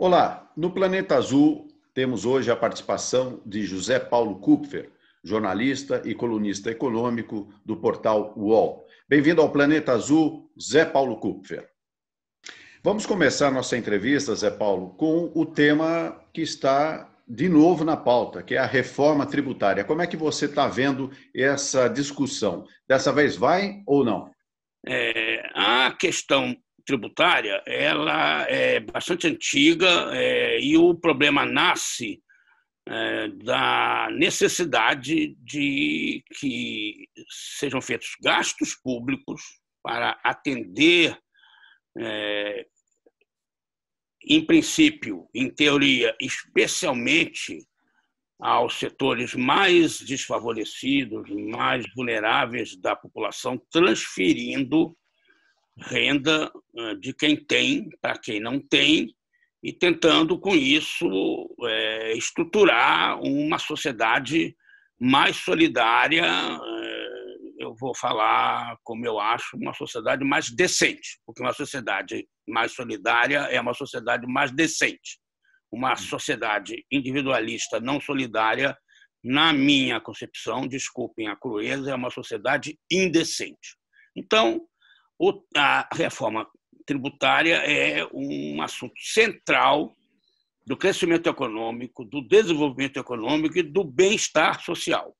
Olá, no Planeta Azul temos hoje a participação de José Paulo Kupfer, jornalista e colunista econômico do portal UOL. Bem-vindo ao Planeta Azul, Zé Paulo Kupfer. Vamos começar nossa entrevista, Zé Paulo, com o tema que está de novo na pauta, que é a reforma tributária. Como é que você está vendo essa discussão? Dessa vez vai ou não? É, a questão tributária ela é bastante antiga é, e o problema nasce é, da necessidade de que sejam feitos gastos públicos para atender, é, em princípio, em teoria, especialmente aos setores mais desfavorecidos, mais vulneráveis da população, transferindo renda de quem tem para quem não tem e tentando, com isso, é, estruturar uma sociedade mais solidária. É, eu vou falar, como eu acho, uma sociedade mais decente, porque uma sociedade mais solidária é uma sociedade mais decente. Uma sociedade individualista não solidária, na minha concepção, desculpem a crueza, é uma sociedade indecente. Então, a reforma tributária é um assunto central do crescimento econômico, do desenvolvimento econômico e do bem-estar social.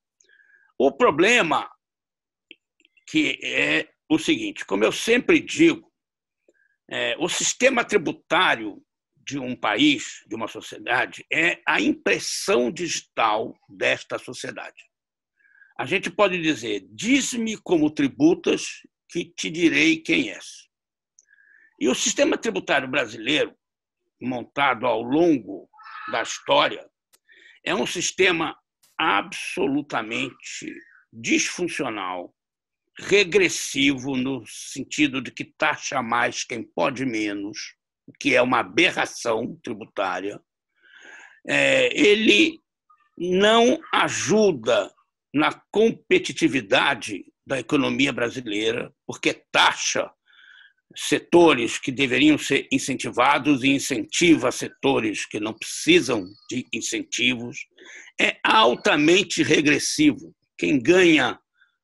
O problema que é o seguinte, como eu sempre digo, é, o sistema tributário de um país, de uma sociedade, é a impressão digital desta sociedade. A gente pode dizer: diz-me como tributas, que te direi quem és. E o sistema tributário brasileiro, montado ao longo da história, é um sistema absolutamente disfuncional, regressivo no sentido de que taxa mais quem pode menos, o que é uma aberração tributária. É, ele não ajuda na competitividade da economia brasileira, porque taxa setores que deveriam ser incentivados e incentiva setores que não precisam de incentivos, é altamente regressivo. Quem ganha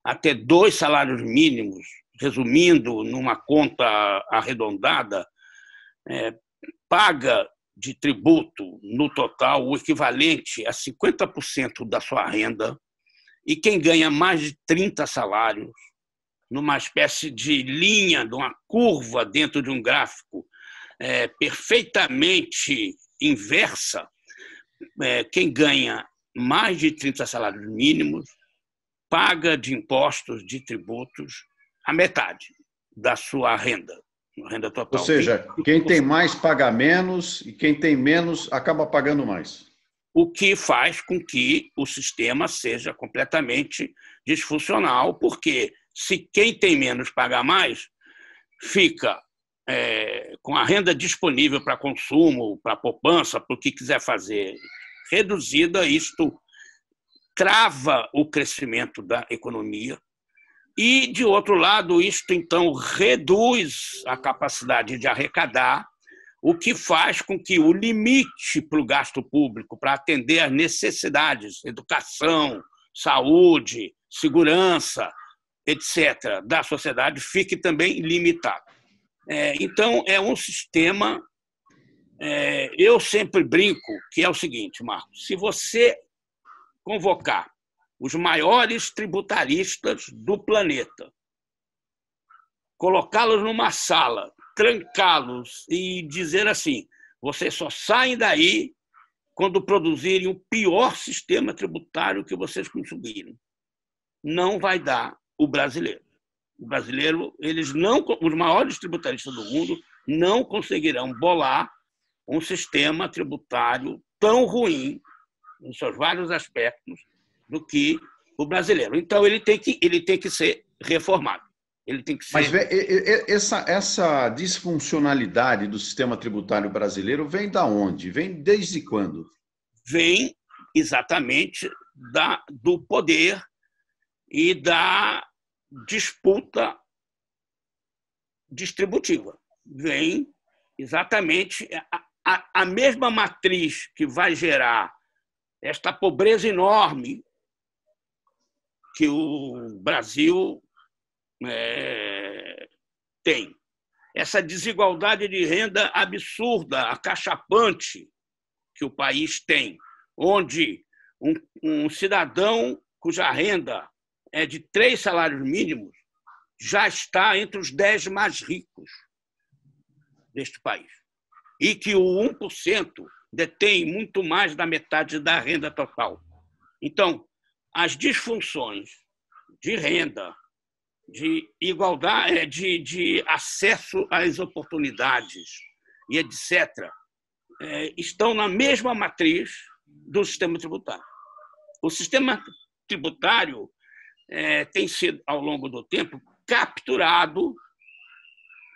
até dois salários mínimos, resumindo numa conta arredondada, é, paga de tributo no total o equivalente a 50% da sua renda, e quem ganha mais de 30 salários numa espécie de linha, de uma curva dentro de um gráfico é, perfeitamente inversa, é, quem ganha mais de 30 salários mínimos paga de impostos, de tributos, a metade da sua renda, renda total. Ou seja, quem tem mais paga menos e quem tem menos acaba pagando mais. O que faz com que o sistema seja completamente disfuncional, porque se quem tem menos paga mais, fica é, com a renda disponível para consumo, para poupança, para o que quiser fazer, reduzida, isto trava o crescimento da economia. E, de outro lado, isto então reduz a capacidade de arrecadar, o que faz com que o limite para o gasto público, para atender às necessidades, educação, saúde, segurança, etc., da sociedade fique também limitado. É, então, é um sistema. É, eu sempre brinco que é o seguinte, Marcos: se você convocar os maiores tributaristas do planeta, colocá-los numa sala, trancá-los e dizer assim: vocês só saem daí quando produzirem o pior sistema tributário que vocês conseguirem. Não vai dar o brasileiro. O brasileiro, eles não, os maiores tributaristas do mundo não conseguirão bolar um sistema tributário tão ruim, nos seus vários aspectos, do que o brasileiro. Então, ele tem que, ele tem que ser reformado. Ele tem que ser... Mas essa, essa disfuncionalidade do sistema tributário brasileiro vem da onde? Vem desde quando? Vem exatamente da, do poder e da disputa distributiva. Vem exatamente a, a mesma matriz que vai gerar esta pobreza enorme que o Brasil é, tem. Essa desigualdade de renda absurda, acachapante que o país tem, onde um, um cidadão cuja renda é de três salários mínimos já está entre os dez mais ricos deste país. E que o 1% detém muito mais da metade da renda total. Então, as disfunções de renda, de igualdade, é, de, de acesso às oportunidades e etc., é, estão na mesma matriz do sistema tributário. O sistema tributário é, tem sido, ao longo do tempo, capturado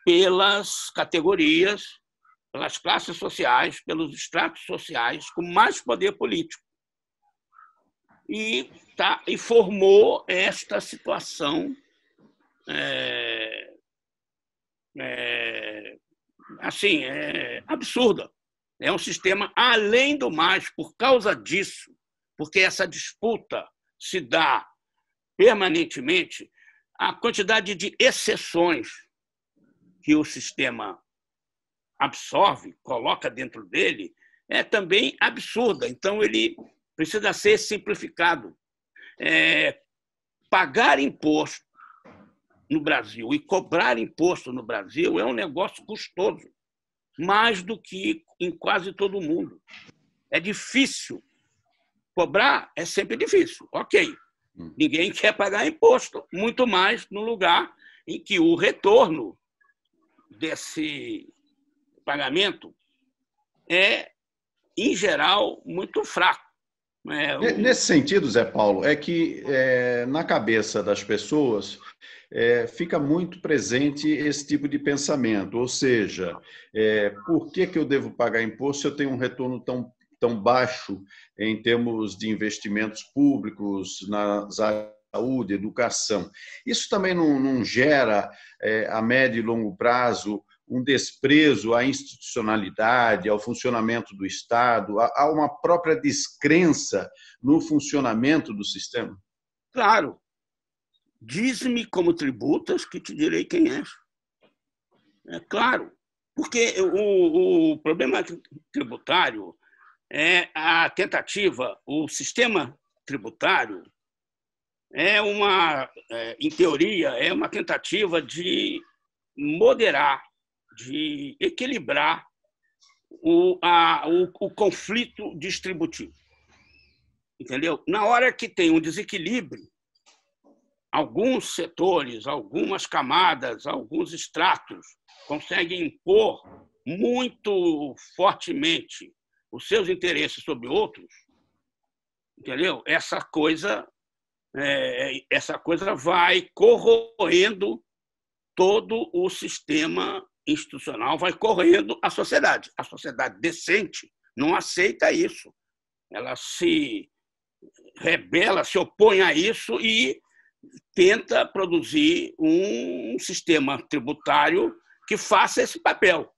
pelas categorias, pelas classes sociais, pelos estratos sociais com mais poder político. E, tá, e formou esta situação é, é, assim, é absurda. É um sistema, além do mais, por causa disso, porque essa disputa se dá permanentemente, a quantidade de exceções que o sistema absorve, coloca dentro dele, é também absurda. Então, ele precisa ser simplificado. É, pagar imposto no Brasil e cobrar imposto no Brasil é um negócio custoso, mais do que em quase todo mundo. É difícil. Cobrar é sempre difícil, ok. Hum. Ninguém quer pagar imposto, muito mais no lugar em que o retorno desse pagamento é, em geral, muito fraco. É, Nesse sentido, Zé Paulo, é que é, na cabeça das pessoas é, fica muito presente esse tipo de pensamento, ou seja, é, por que, que eu devo pagar imposto se eu tenho um retorno tão, tão baixo em termos de investimentos públicos nas áreas saúde, educação. Isso também não, não gera, é, a médio e longo prazo, um desprezo à institucionalidade, ao funcionamento do Estado, a uma própria descrença no funcionamento do sistema? Claro. Diz-me como tributas que te direi quem és. É claro, porque o, o problema tributário é a tentativa, o sistema tributário é uma, é, em teoria, é uma tentativa de moderar, de equilibrar o, a, o, o conflito distributivo. Entendeu? Na hora que tem um desequilíbrio, alguns setores, algumas camadas, alguns estratos conseguem impor muito fortemente os seus interesses sobre outros, entendeu? Essa coisa, é, essa coisa vai corroendo todo o sistema institucional, vai corroendo a sociedade. A sociedade decente não aceita isso. Ela se rebela, se opõe a isso e tenta produzir um sistema tributário que faça esse papel.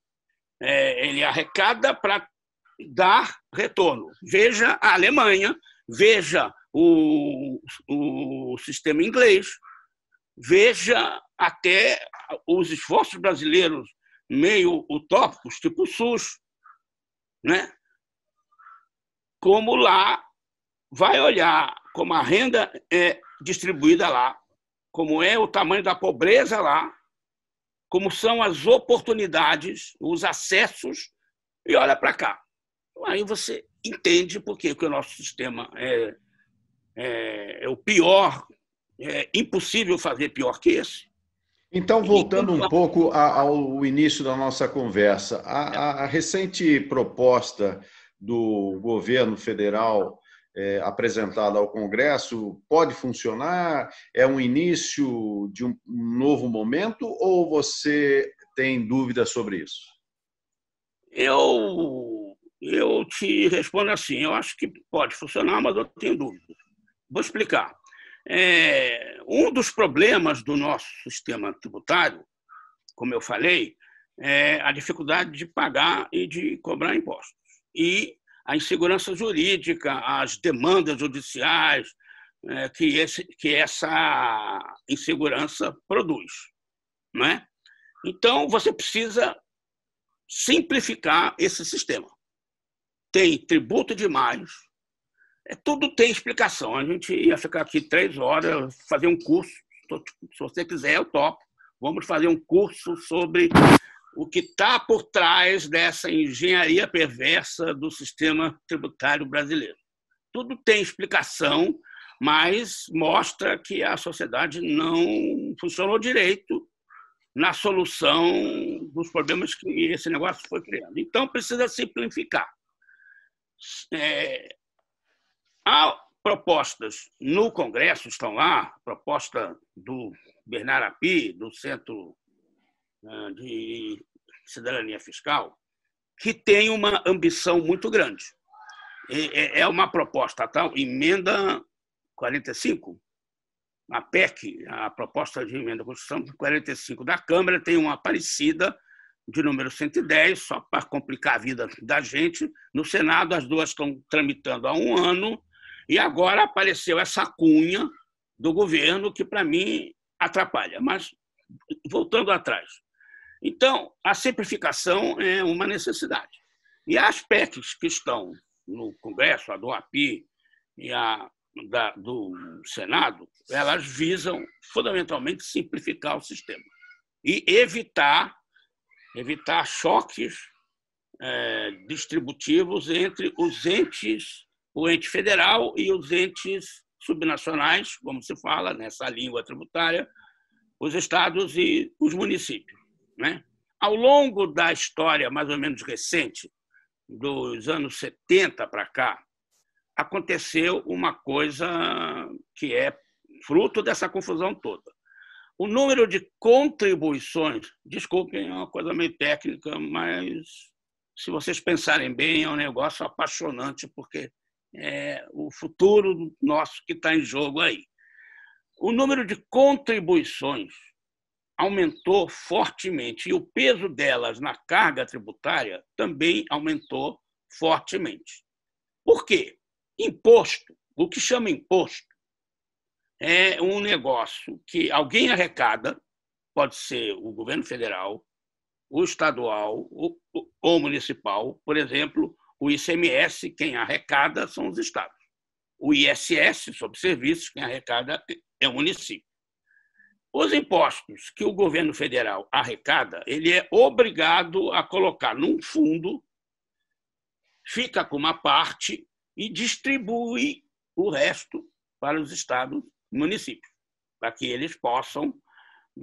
É, ele arrecada para dar retorno. Veja a Alemanha, veja o, o sistema inglês, veja até os esforços brasileiros meio utópicos, tipo o SUS, né? como lá vai olhar como a renda é distribuída lá, como é o tamanho da pobreza lá, como são as oportunidades, os acessos, e olha para cá. Aí você entende por que o nosso sistema é, é, é o pior, é impossível fazer pior que esse. Então, voltando um pouco ao início da nossa conversa, a, a recente proposta do governo federal é, apresentada ao Congresso pode funcionar? É um início de um novo momento ou você tem dúvidas sobre isso? Eu, eu te respondo assim: eu acho que pode funcionar, mas eu tenho dúvidas. Vou explicar. É, um dos problemas do nosso sistema tributário, como eu falei, é a dificuldade de pagar e de cobrar impostos. E a insegurança jurídica, as demandas judiciais é, que, esse, que essa insegurança produz. Não é? Então, você precisa simplificar esse sistema. Tem tributo demais, é, tudo tem explicação. A gente ia ficar aqui três horas, fazer um curso. Se você quiser, eu topo. Vamos fazer um curso sobre o que está por trás dessa engenharia perversa do sistema tributário brasileiro. Tudo tem explicação, mas mostra que a sociedade não funcionou direito na solução dos problemas que esse negócio foi criando. Então, precisa simplificar. É, há propostas no Congresso, estão lá, proposta do Bernard Api, do Centro né, de Cidadania Fiscal, que tem uma ambição muito grande. É uma proposta, tal, emenda 45, a PEC, a proposta de emenda à Constituição 45 da Câmara, tem uma parecida de número 110, só para complicar a vida da gente. No Senado, as duas estão tramitando há um ano, e agora apareceu essa cunha do governo que, para mim, atrapalha. Mas, voltando atrás. Então, a simplificação é uma necessidade. E as PECs que estão no Congresso, a do API e a da, do Senado, elas visam fundamentalmente simplificar o sistema e evitar evitar choques é, distributivos entre os entes, o ente federal e os entes subnacionais, como se fala nessa língua tributária, os estados e os municípios. Né? Ao longo da história mais ou menos recente, dos anos 70 para cá, aconteceu uma coisa que é fruto dessa confusão toda. O número de contribuições, desculpem, é uma coisa meio técnica, mas se vocês pensarem bem, é um negócio apaixonante, porque é o futuro nosso que está em jogo aí. O número de contribuições aumentou fortemente e o peso delas na carga tributária também aumentou fortemente. Por quê? Imposto, o que chama imposto, é um negócio que alguém arrecada, pode ser o governo federal, o estadual ou municipal, por exemplo, o ICMS, quem arrecada são os estados. O ISS, sobre serviços, quem arrecada é o município. Os impostos que o governo federal arrecada, ele é obrigado a colocar num fundo, fica com uma parte e distribui o resto para os estados e municípios, para que eles possam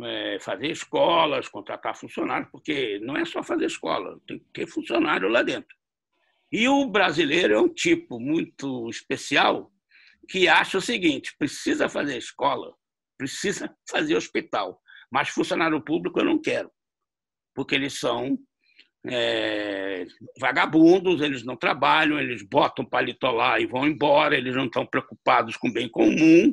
é, fazer escolas, contratar funcionários, porque não é só fazer escola, tem que ter funcionário lá dentro. E o brasileiro é um tipo muito especial que acha o seguinte: precisa fazer escola, precisa fazer hospital, mas funcionário público eu não quero, porque eles são é, vagabundos, eles não trabalham, eles botam paletó lá e vão embora, eles não estão preocupados com o bem comum.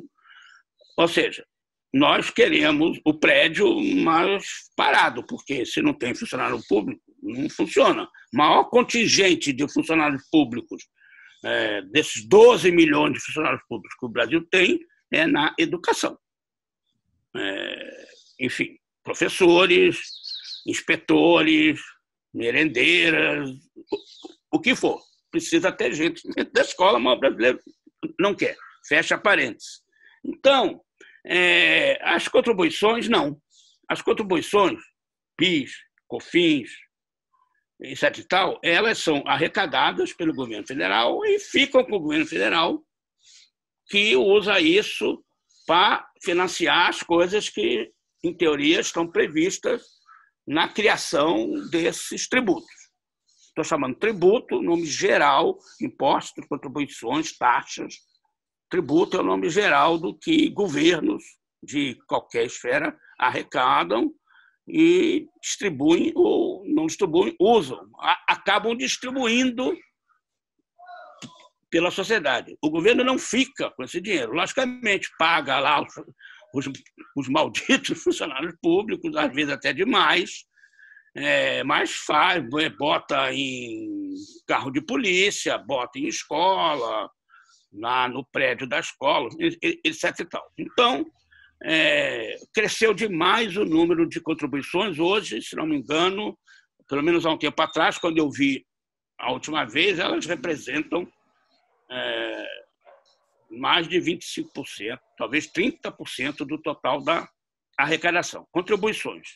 Ou seja, nós queremos o prédio mais parado, porque se não tem funcionário público, não funciona. O maior contingente de funcionários públicos, é, desses 12 milhões de funcionários públicos que o Brasil tem, é na educação. É, enfim, professores, inspetores, merendeiras, o que for. Precisa ter gente dentro da escola, mas o brasileiro não quer. Fecha parênteses. Então, é, as contribuições, não. As contribuições, PIS, COFINS, etc. e tal, elas são arrecadadas pelo governo federal e ficam com o governo federal, que usa isso para financiar as coisas que, em teoria, estão previstas na criação desses tributos. Estou chamando tributo, nome geral, impostos, contribuições, taxas. Tributo é o nome geral do que governos de qualquer esfera arrecadam e distribuem ou não distribuem, usam, acabam distribuindo pela sociedade. O governo não fica com esse dinheiro. Logicamente, paga lá os, os malditos funcionários públicos, às vezes até demais, é, mas faz, é, bota em carro de polícia, bota em escola, lá no prédio da escola, etc. E tal. Então, é, cresceu demais o número de contribuições. Hoje, se não me engano, pelo menos há um tempo atrás, quando eu vi a última vez, elas representam é, mais de 25%, talvez 30% do total da arrecadação. Contribuições.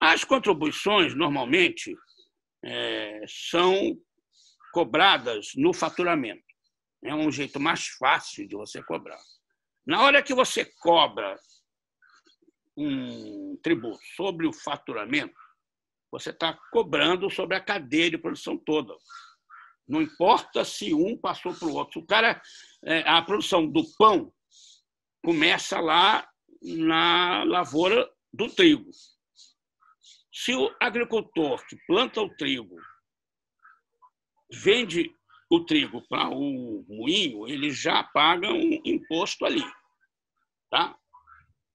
As contribuições, normalmente, é, são cobradas no faturamento. É um jeito mais fácil de você cobrar. Na hora que você cobra um tributo sobre o faturamento, você está cobrando sobre a cadeia de produção toda. Não importa se um passou para o outro. O cara, é, a produção do pão começa lá na lavoura do trigo. Se o agricultor que planta o trigo vende o trigo para o moinho, ele já paga um imposto ali. Tá?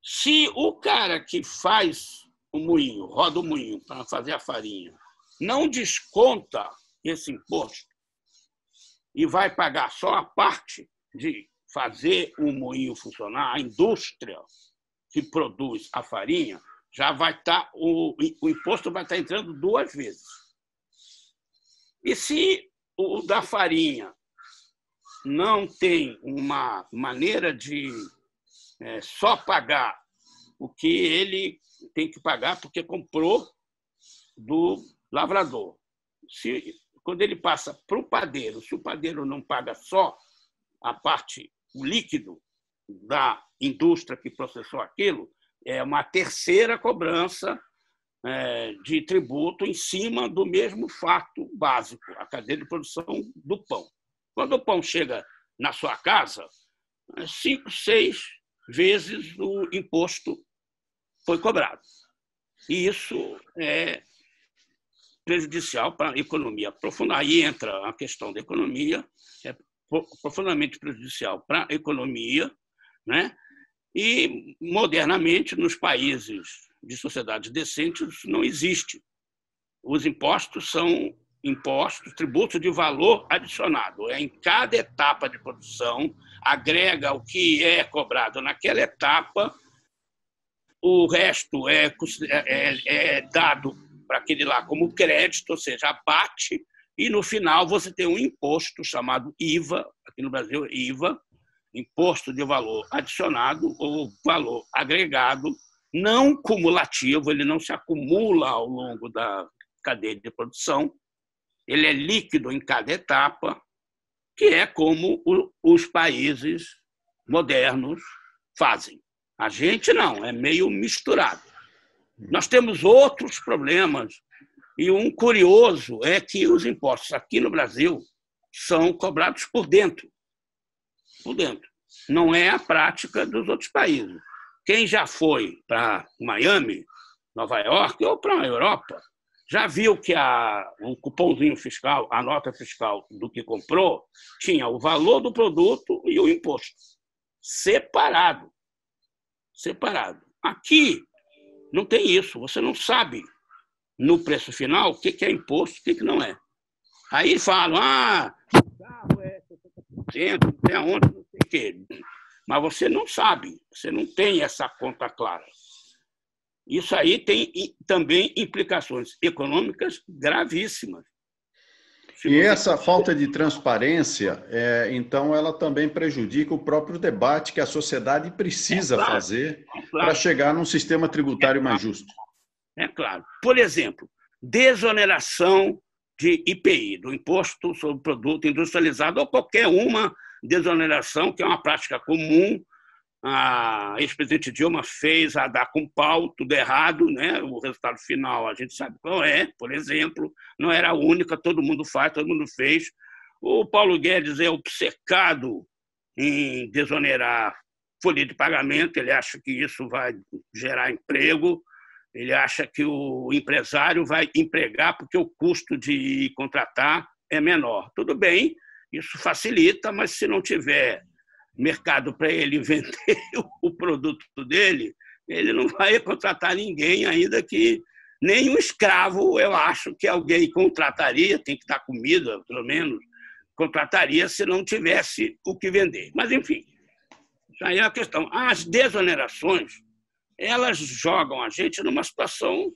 Se o cara que faz o moinho, roda o moinho para fazer a farinha, não desconta esse imposto e vai pagar só a parte de fazer o moinho funcionar, a indústria que produz a farinha, já vai estar, tá, o, o imposto vai estar tá entrando duas vezes. E se o da farinha não tem uma maneira de é, só pagar o que ele tem que pagar porque comprou do lavrador. Se, quando ele passa para o padeiro, se o padeiro não paga só a parte, o líquido da indústria que processou aquilo, é uma terceira cobrança é, de tributo em cima do mesmo fato básico, a cadeia de produção do pão. Quando o pão chega na sua casa, é cinco, seis vezes o imposto foi cobrado. E isso é prejudicial para a economia. Profunda. Aí entra a questão da economia, é profundamente prejudicial para a economia, né? E modernamente nos países de sociedades decentes não existe. Os impostos são impostos, tributos de valor adicionado. É em cada etapa de produção agrega o que é cobrado naquela etapa o resto é, é, é dado para aquele lá como crédito, ou seja, abate, e no final você tem um imposto chamado IVA, aqui no Brasil IVA, imposto de valor adicionado ou valor agregado, não cumulativo, ele não se acumula ao longo da cadeia de produção, ele é líquido em cada etapa, que é como os países modernos fazem. A gente não, é meio misturado. Nós temos outros problemas. E um curioso é que os impostos aqui no Brasil são cobrados por dentro. Por dentro. Não é a prática dos outros países. Quem já foi para Miami, Nova York ou para a Europa, já viu que a, o cupomzinho fiscal, a nota fiscal do que comprou, tinha o valor do produto e o imposto separado separado. Aqui não tem isso, você não sabe no preço final o que é imposto o que não é. Aí falam, ah, o carro é 70%, não tem aonde, não sei o quê. Mas você não sabe, você não tem essa conta clara. Isso aí tem também implicações econômicas gravíssimas. E essa falta de transparência, é, então, ela também prejudica o próprio debate que a sociedade precisa é claro, fazer é claro. para chegar num sistema tributário mais justo. É claro. Por exemplo, desoneração de IPI, do Imposto sobre Produto Industrializado, ou qualquer uma desoneração, que é uma prática comum a ex-presidente Dilma fez a dar com pau, tudo errado, né? o resultado final a gente sabe qual é, por exemplo, não era a única, todo mundo faz, todo mundo fez. O Paulo Guedes é obcecado em desonerar folha de pagamento, ele acha que isso vai gerar emprego, ele acha que o empresário vai empregar porque o custo de contratar é menor. Tudo bem, isso facilita, mas se não tiver mercado para ele vender o produto dele, ele não vai contratar ninguém ainda que nenhum escravo, eu acho que alguém contrataria, tem que dar comida, pelo menos, contrataria se não tivesse o que vender. Mas, enfim, isso aí é a questão. As desonerações, elas jogam a gente numa situação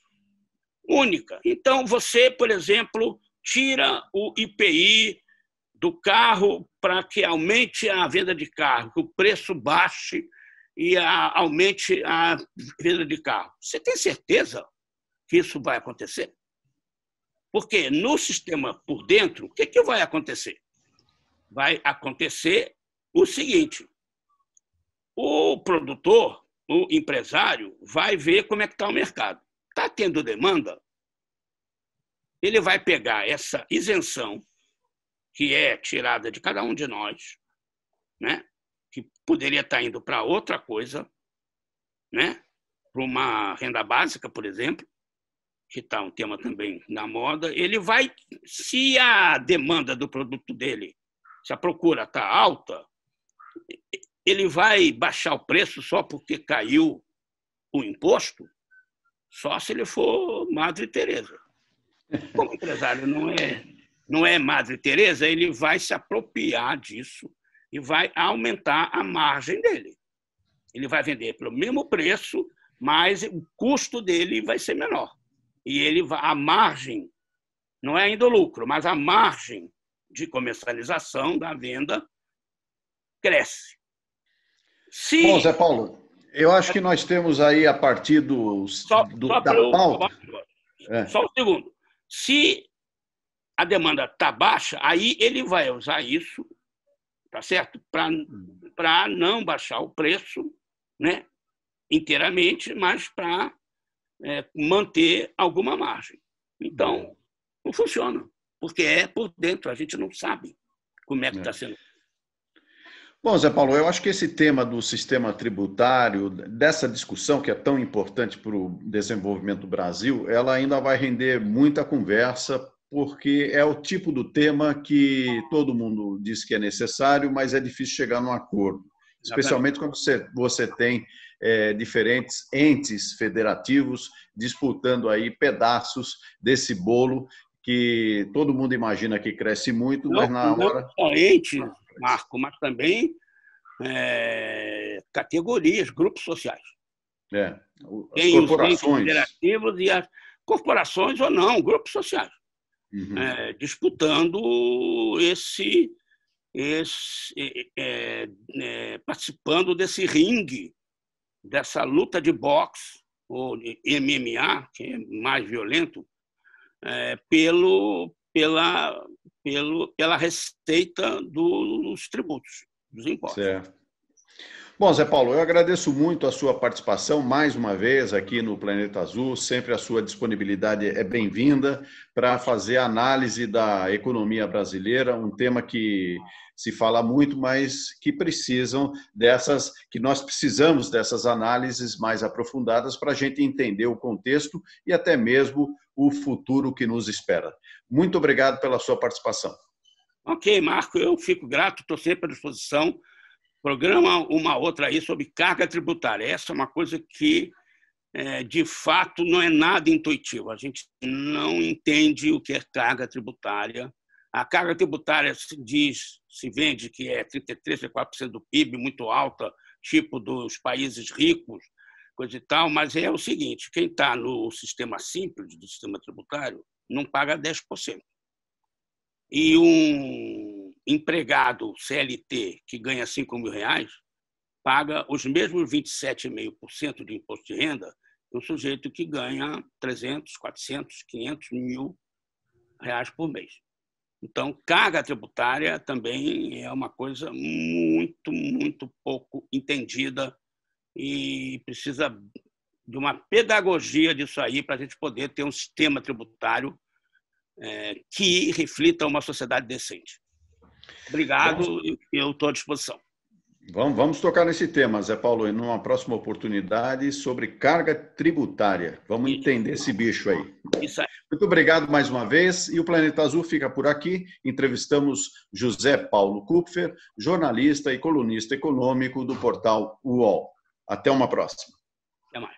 única. Então, você, por exemplo, tira o IPI do carro para que aumente a venda de carro, que o preço baixe e a, aumente a venda de carro. Você tem certeza que isso vai acontecer? Porque no sistema por dentro, o que, que vai acontecer? Vai acontecer o seguinte: o produtor, o empresário, vai ver como é que está o mercado. Está tendo demanda? ele vai pegar essa isenção que é tirada de cada um de nós, né? que poderia estar indo para outra coisa, né? para uma renda básica, por exemplo, que está um tema também na moda, ele vai, se a demanda do produto dele, se a procura está alta, ele vai baixar o preço só porque caiu o imposto? Só se ele for Madre Teresa. Como empresário não é, não é Madre Teresa, ele vai se apropriar disso e vai aumentar a margem dele. Ele vai vender pelo mesmo preço, mas o custo dele vai ser menor. E ele vai, a margem, não é ainda o lucro, mas a margem de comercialização da venda cresce. Se... Bom, Zé Paulo, eu acho que nós temos aí, a partir do, só, do só da pauta... É. Só um segundo. Se a demanda está baixa, aí ele vai usar isso, tá certo? Para não baixar o preço, né? Inteiramente, mas para é, manter alguma margem. Então, não funciona, porque é por dentro, a gente não sabe como é que está é. sendo Bom, Zé Paulo, eu acho que esse tema do sistema tributário, dessa discussão que é tão importante para o desenvolvimento do Brasil, ela ainda vai render muita conversa, porque é o tipo do tema que todo mundo diz que é necessário, mas é difícil chegar num acordo, especialmente quando você, você tem é, diferentes entes federativos disputando aí pedaços desse bolo que todo mundo imagina que cresce muito, mas na hora. Não entes marco, mas também é, categorias, grupos sociais. É, as Tem corporações. Os e as corporações ou não, grupos sociais. Uhum. É, disputando esse, esse é, é, participando desse ringue, dessa luta de boxe, ou de MMA, que é mais violento, é, pelo, pela, pelo, pela receita dos tributos, dos impostos. Certo. Bom, Zé Paulo, eu agradeço muito a sua participação mais uma vez aqui no Planeta Azul. Sempre a sua disponibilidade é bem-vinda para fazer a análise da economia brasileira, um tema que se fala muito, mas que precisam dessas, que nós precisamos dessas análises mais aprofundadas para a gente entender o contexto e até mesmo o futuro que nos espera. Muito obrigado pela sua participação. Ok, Marco, eu fico grato, estou sempre à disposição. Programa uma outra aí sobre carga tributária. Essa é uma coisa que, é, de fato, não é nada intuitivo. A gente não entende o que é carga tributária. A carga tributária se diz, se vende que é 33, 34% do PIB, muito alta, tipo dos países ricos, coisa e tal, mas é o seguinte: quem está no sistema simples do sistema tributário não paga 10%. E um empregado CLT que ganha 5 mil reais paga os mesmos 27,5% de imposto de renda que um sujeito que ganha 300, 400, 500 mil reais por mês. Então, carga tributária também é uma coisa muito, muito pouco entendida e precisa de uma pedagogia disso aí para a gente poder ter um sistema tributário é, que reflita uma sociedade decente. Obrigado, eu estou à disposição. Vamos, vamos tocar nesse tema, Zé Paulo, em uma próxima oportunidade sobre carga tributária. Vamos entender esse bicho aí. Isso aí. Muito obrigado mais uma vez. E o Planeta Azul fica por aqui. Entrevistamos José Paulo Kupfer, jornalista e colunista econômico do portal UOL. Até uma próxima. Até mais.